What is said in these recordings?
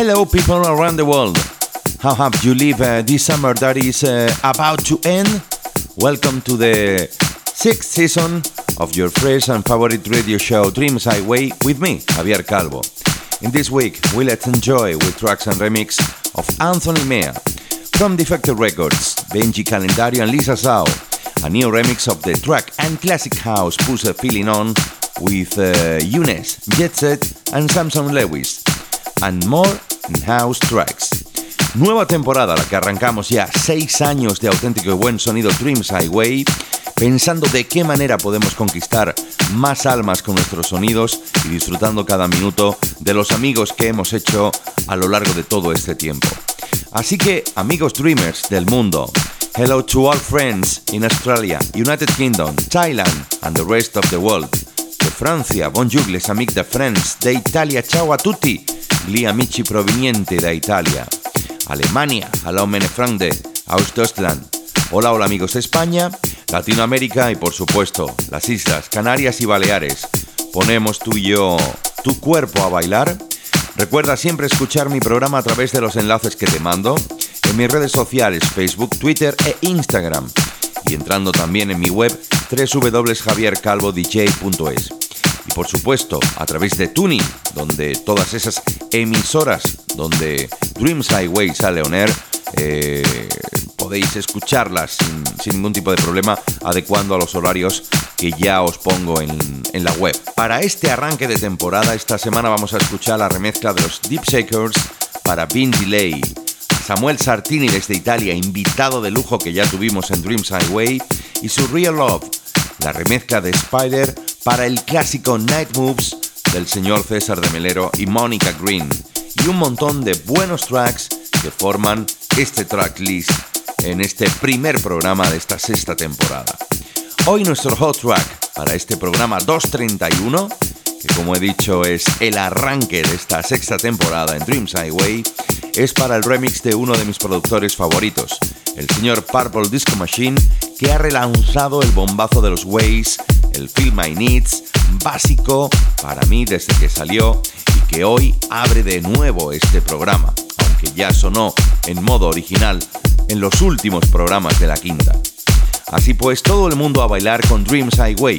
Hello, people around the world. How have you lived uh, this summer that is uh, about to end? Welcome to the sixth season of your fresh and favorite radio show Dreams Highway with me, Javier Calvo. In this week, we let's enjoy with tracks and remix of Anthony Mea. From Defected Records, Benji Calendario and Lisa Zhao, a new remix of the track and classic house Push a Feeling On with uh, Younes, Jet Set and Samson Lewis. And more house tracks. Nueva temporada, la que arrancamos ya seis años de auténtico y buen sonido Dreams Highway, pensando de qué manera podemos conquistar más almas con nuestros sonidos y disfrutando cada minuto de los amigos que hemos hecho a lo largo de todo este tiempo. Así que, amigos dreamers del mundo, hello to all friends in Australia, United Kingdom, Thailand and the rest of the world. De Francia, bonjour les amis de France, de Italia, ciao a tutti, gli amici provenienti da Italia. Alemania, hallo meine Freunde. Hola, hola amigos de España, Latinoamérica y por supuesto las Islas Canarias y Baleares. Ponemos tú y yo tu cuerpo a bailar. Recuerda siempre escuchar mi programa a través de los enlaces que te mando en mis redes sociales Facebook, Twitter e Instagram y entrando también en mi web www.javiercalvodj.es y por supuesto a través de Tuning, donde todas esas emisoras donde Dreams Highway sale on air, eh, podéis escucharlas sin, ningún tipo de problema, adecuando a los horarios que ya os pongo en, en, la web. Para este arranque de temporada, esta semana vamos a escuchar la remezcla de los Deep Shakers para Bean Delay. Samuel Sartini desde Italia, invitado de lujo que ya tuvimos en Dreams Highway, y su Real Love, la remezcla de Spider para el clásico Night Moves del señor César de Melero y Mónica Green, y un montón de buenos tracks que forman este tracklist en este primer programa de esta sexta temporada. Hoy nuestro hot track para este programa 231, como he dicho es el arranque de esta sexta temporada en Dreams Highway, es para el remix de uno de mis productores favoritos, el señor Purple Disco Machine, que ha relanzado el bombazo de los Ways, el Feel My Needs, básico para mí desde que salió y que hoy abre de nuevo este programa, aunque ya sonó en modo original en los últimos programas de la quinta. Así pues, todo el mundo a bailar con Dreams Highway.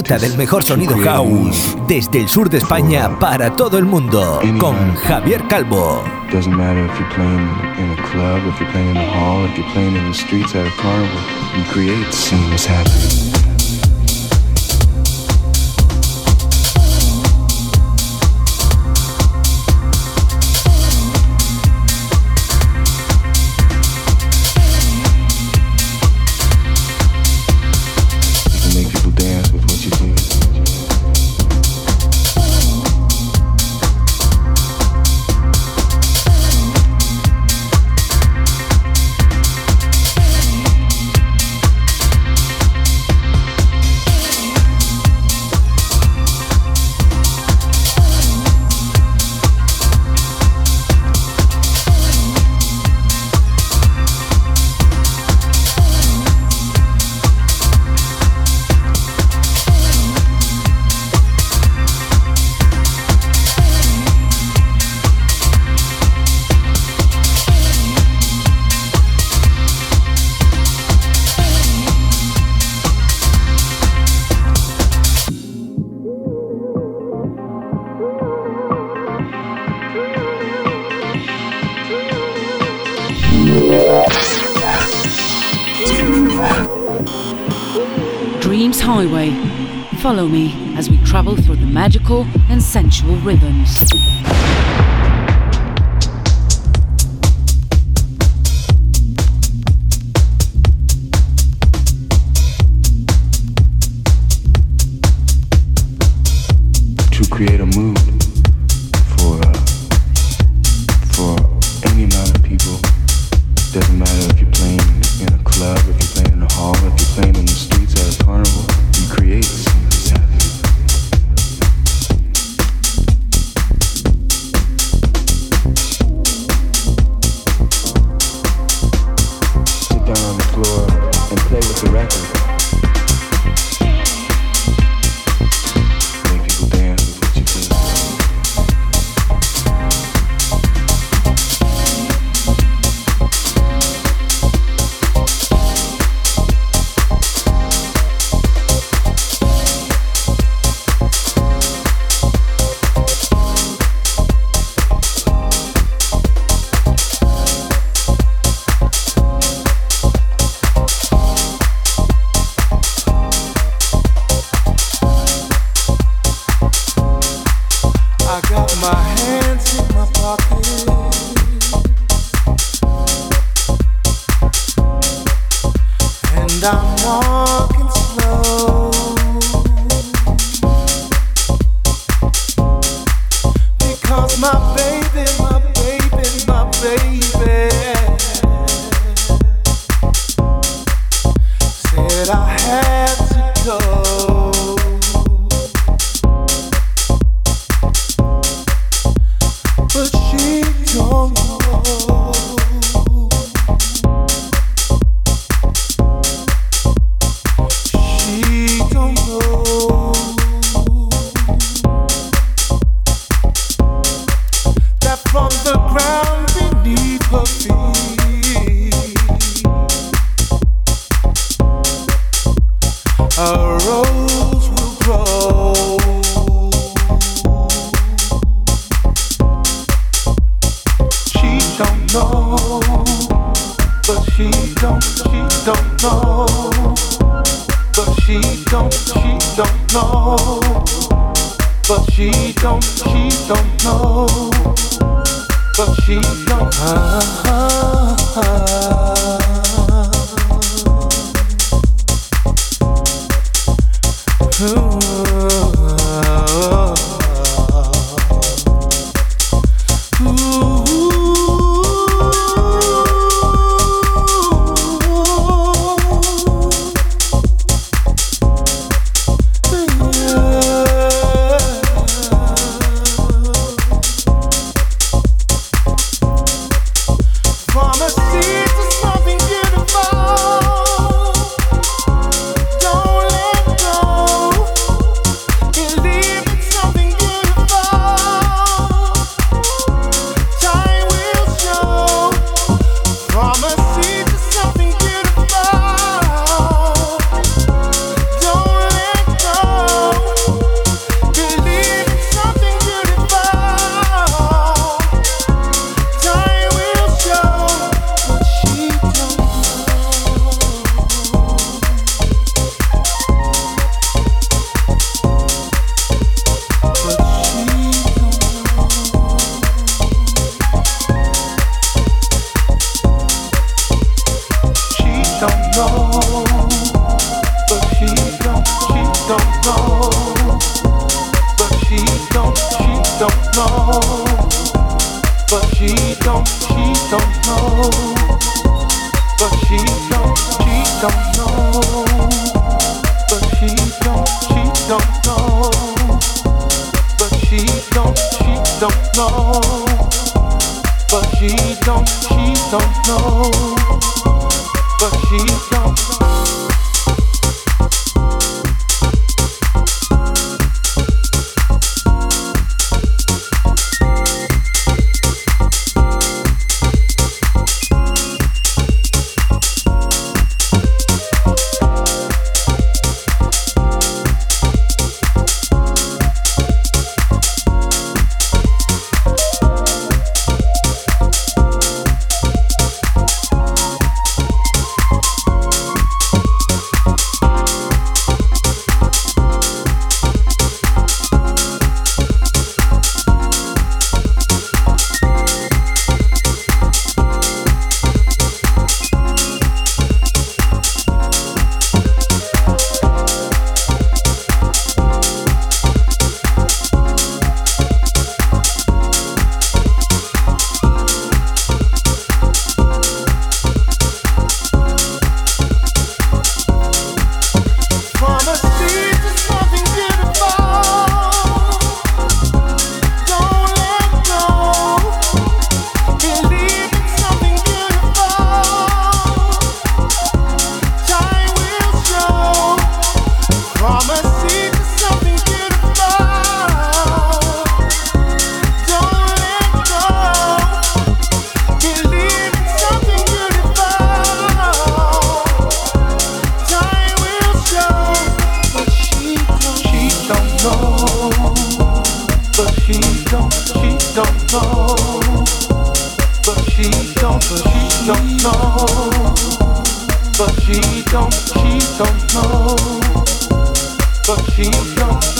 Disfruta del mejor sonido house desde el sur de España para todo el mundo con Javier Calvo. Doesn't matter if you're playing in a club, if you're playing in the hall, if you're playing in the streets at a carnival, you create what's happening. Rhythms. To create a mood for for any amount of people. Doesn't matter if you're playing in a club, if you're playing in a hall, if you're playing in the don't know, but she don't, she don't know, but she don't. Ah, ah, ah. Ooh. Don't know. But she don't cheat, don't know. But she's don't, cheat, don't know. But she But she don't, she don't know. But she don't.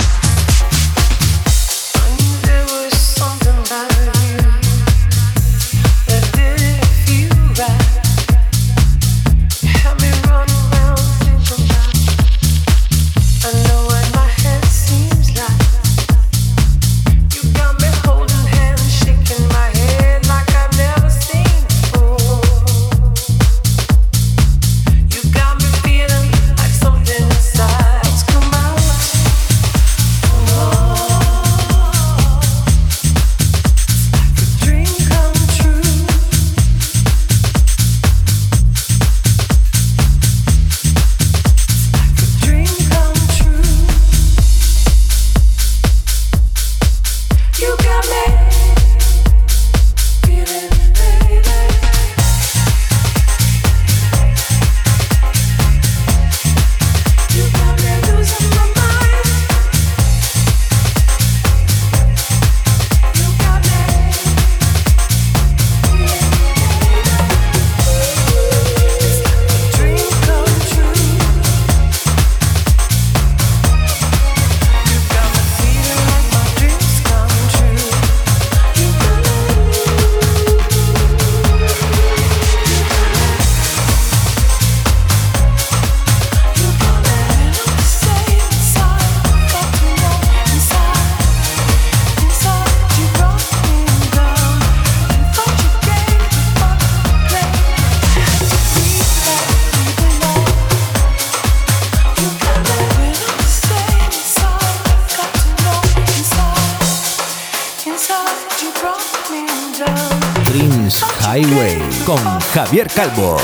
Javier Calvo.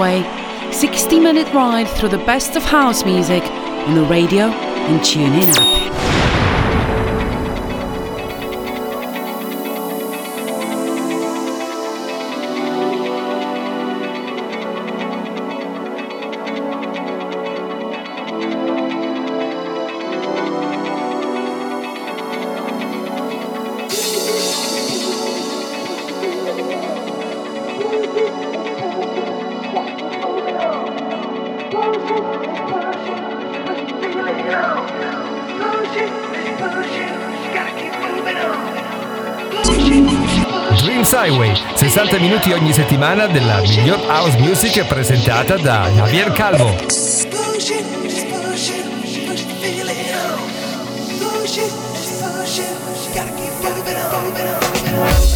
Highway, 60 minute ride through the best of house music on the radio and TuneIn app. 60 minuti ogni settimana della miglior house music presentata da Javier Calvo. Gotta keep moving on, moving on,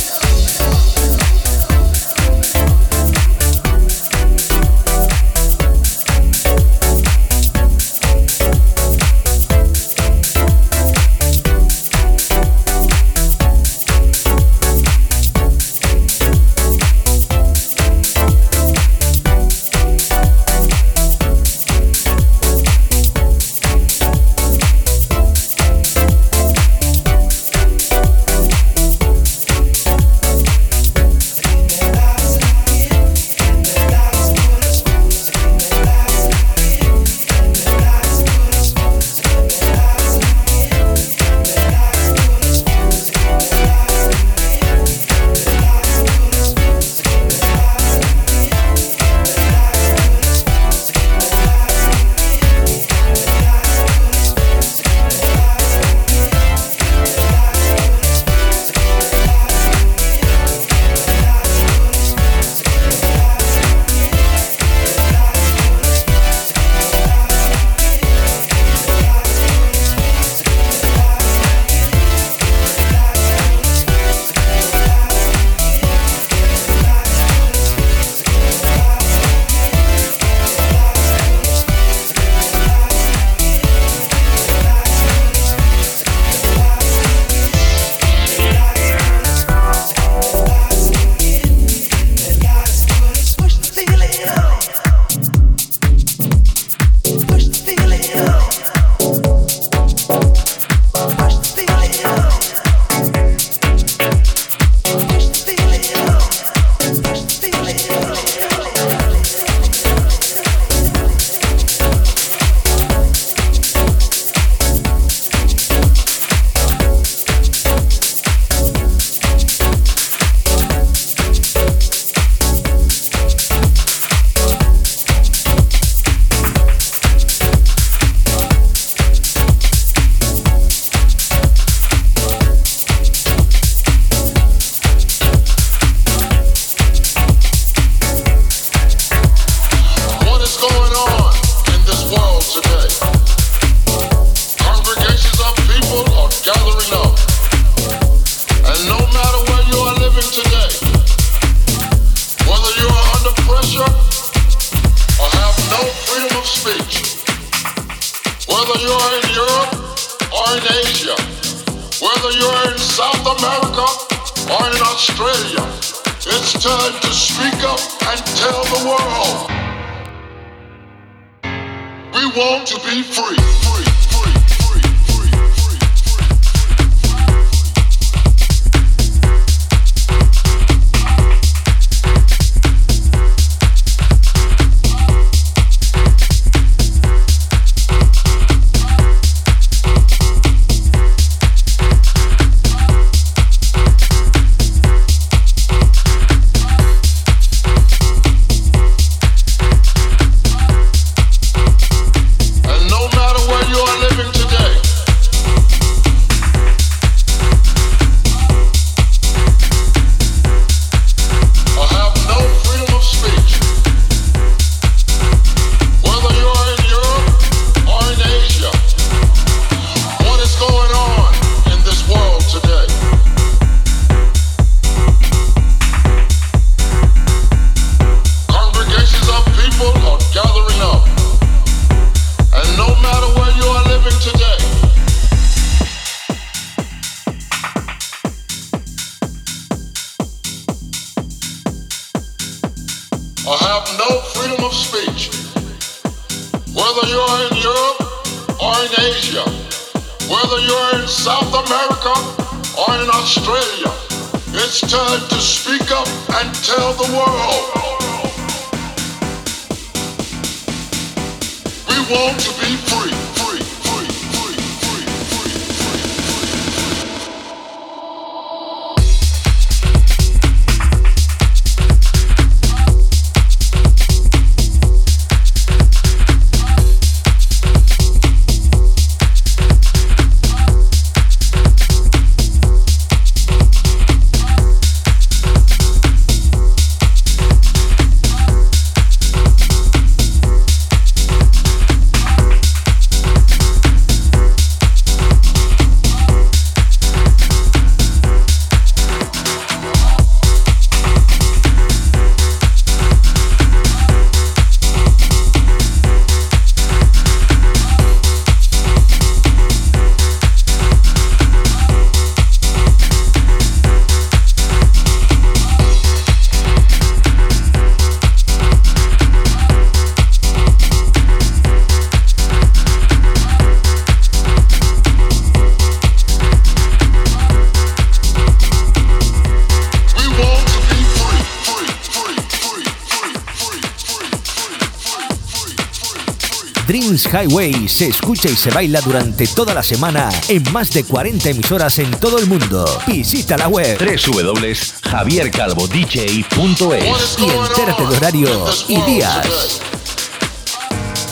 Dreams Highway se escucha y se baila durante toda la semana en más de 40 emisoras en todo el mundo. Visita la web www.javiercalvodj.es y entérate de horarios y días.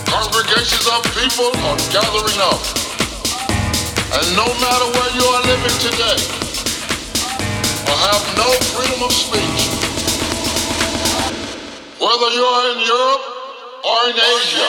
Congregations of people are gathering up. And no matter where you are living today, or have no freedom of speech, whether you are in Europe or in Asia,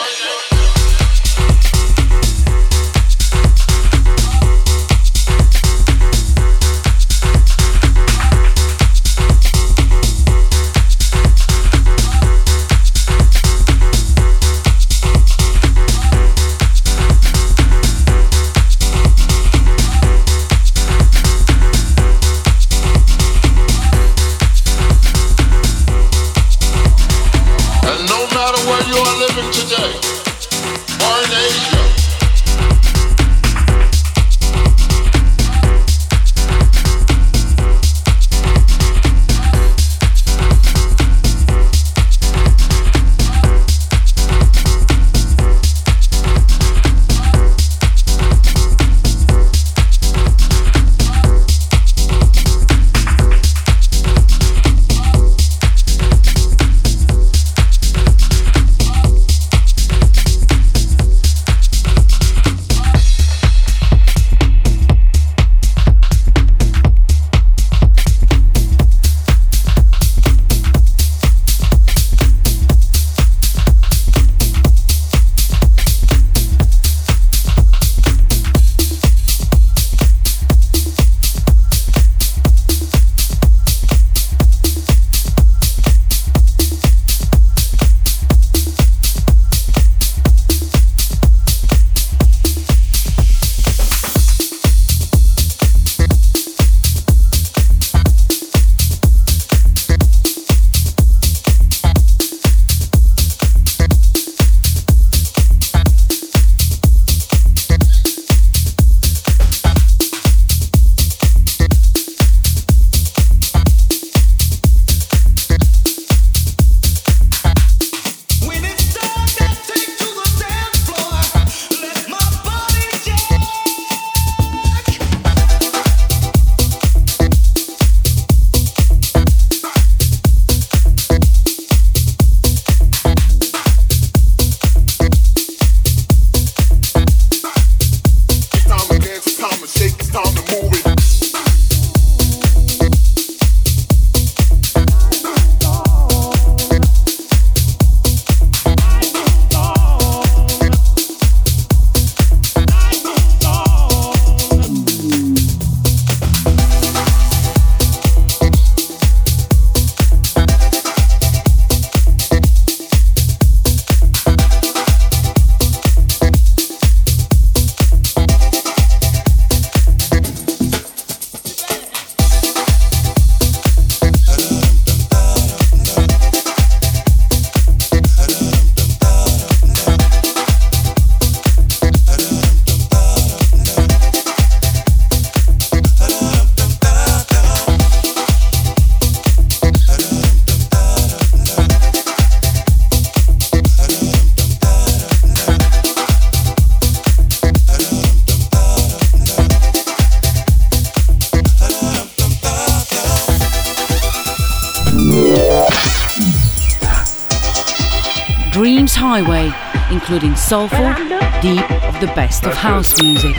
my way, including soulful, deep, of the best of house music.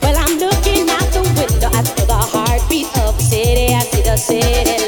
Well, I'm looking out the window. I feel the heartbeat of the city. I see the city.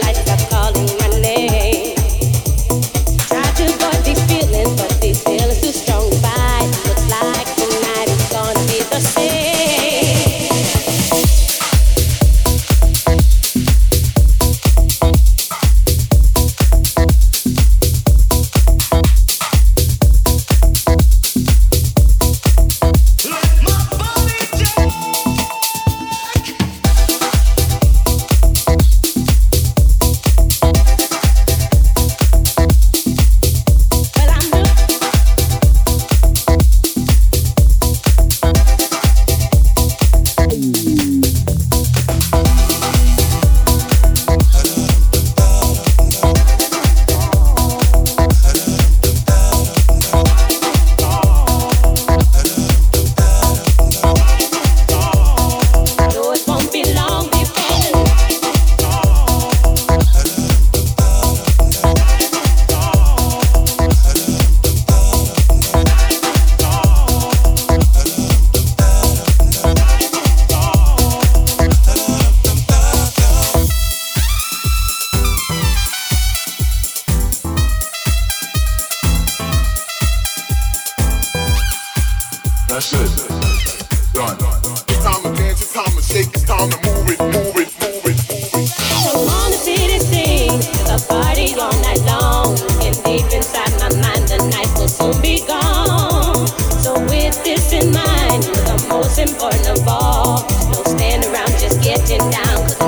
That's it. Done. It's time to dance, it's time to shake, it's time to move it, move it, move it, on, the city all night long. And deep inside my mind, the night will soon be gone. So with this in mind, the most important of all. Don't stand around just getting down.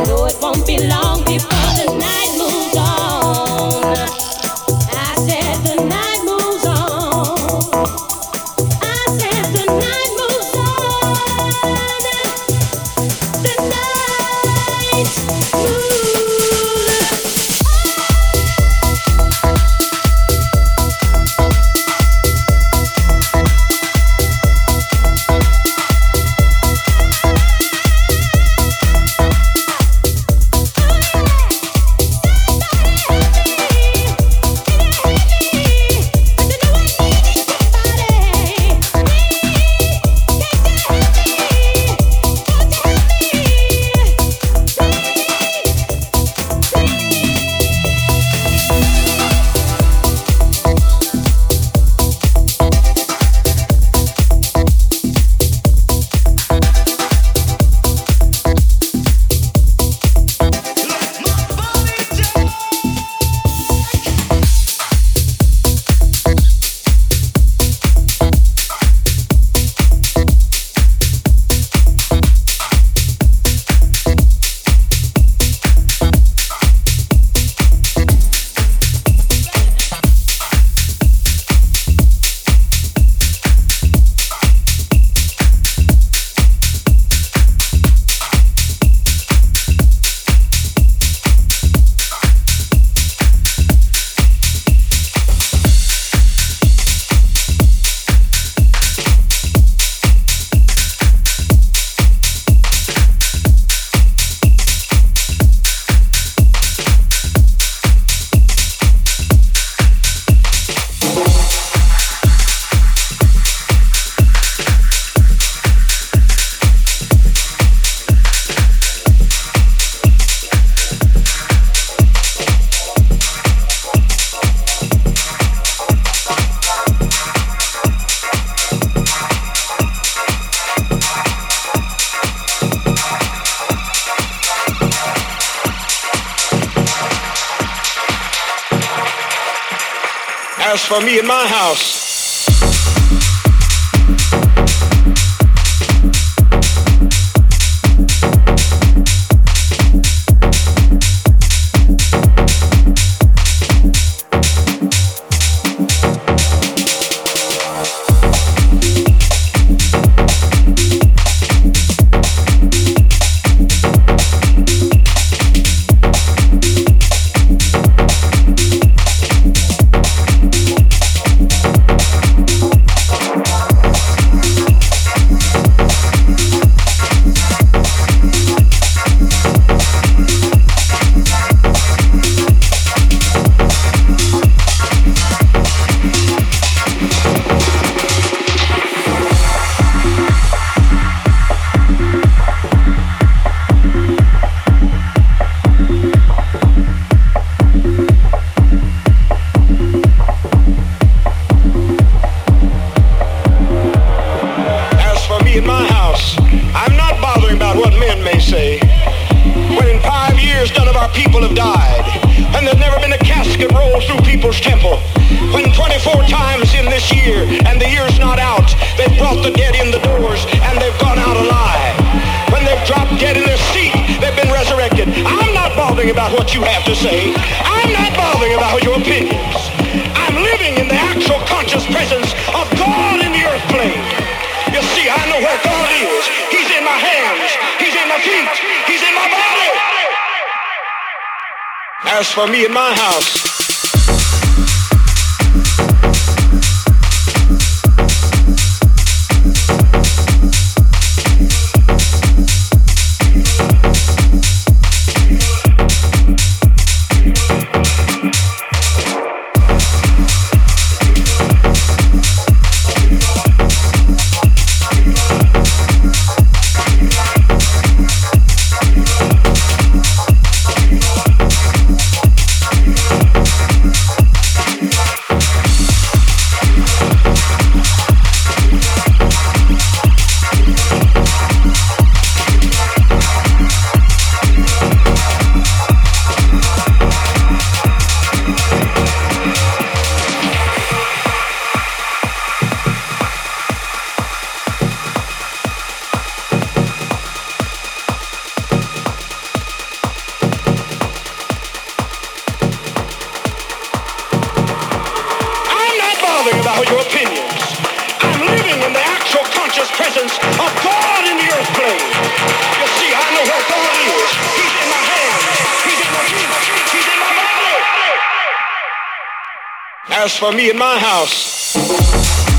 house. I'm not bothering about what men may say. When in five years none of our people have died. and there's never been a casket rolled through people's temple. When 24 times in this year, and the year's not out, they've brought the dead in the doors and they've gone out alive. When they've dropped dead in their seat, they've been resurrected. I'm not bothering about what you have to say. I'm not bothering about your opinions. I'm living in the actual conscious presence As for me and my house, for me in my house.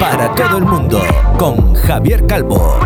Para todo el mundo con Javier Calvo.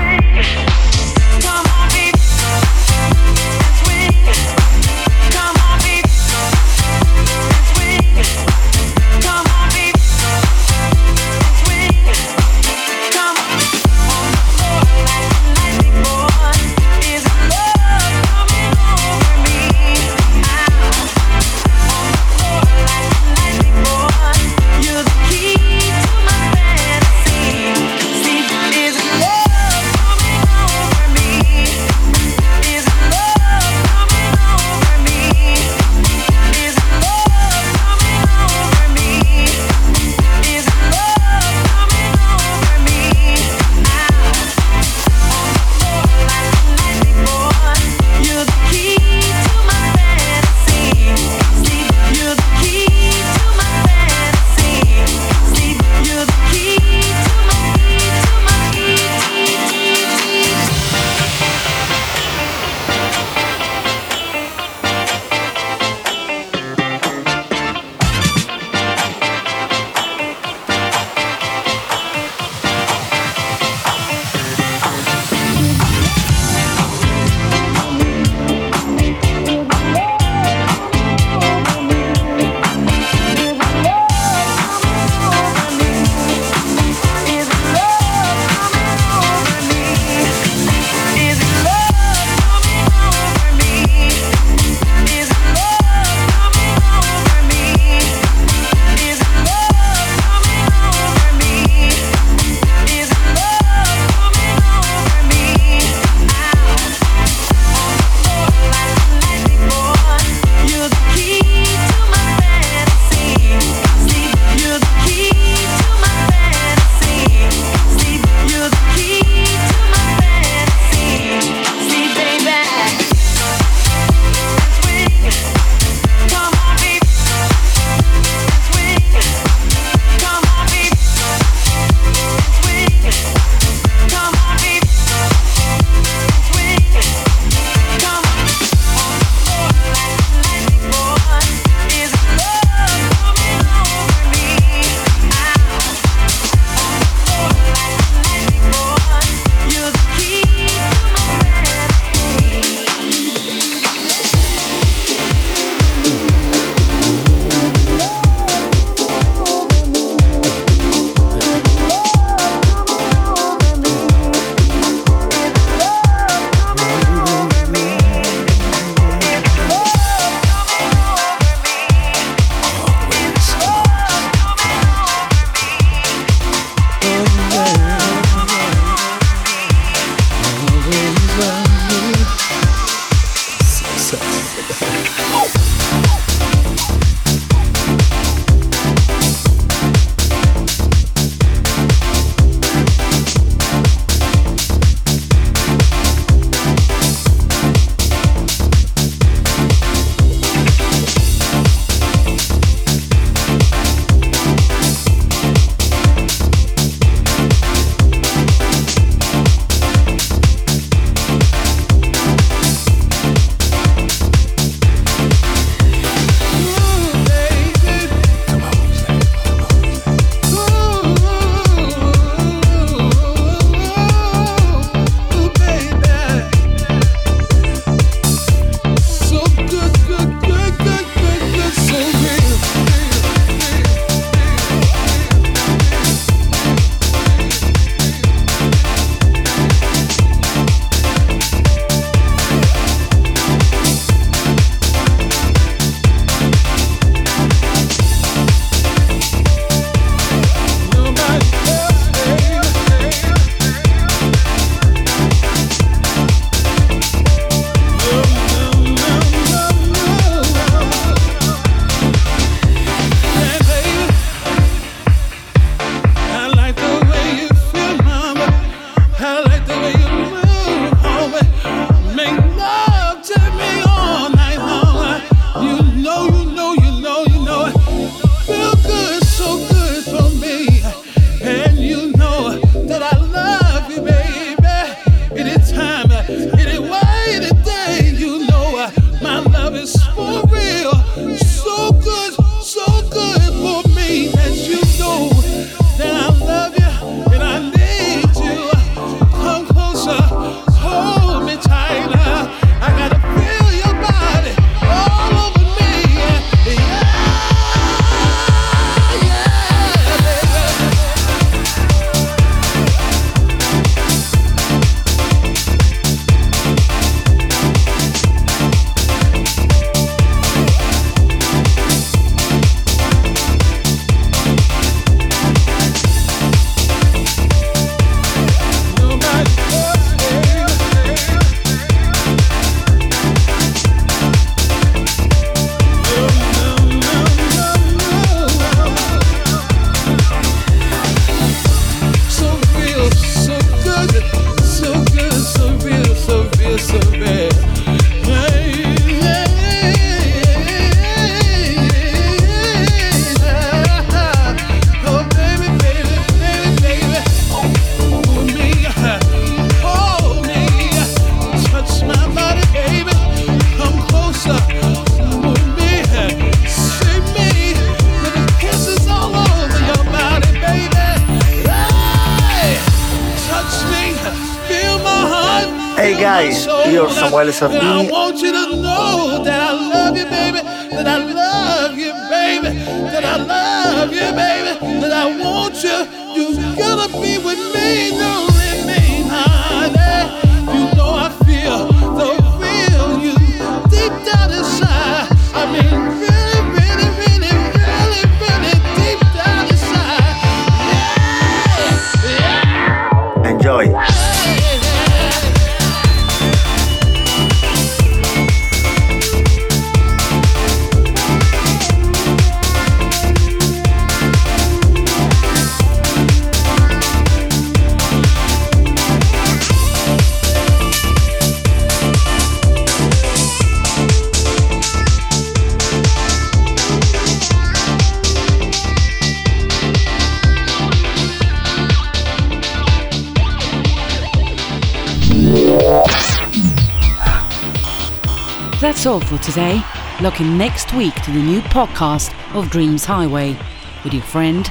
González Andino. today, look in next week to the new podcast of Dreams Highway with your friend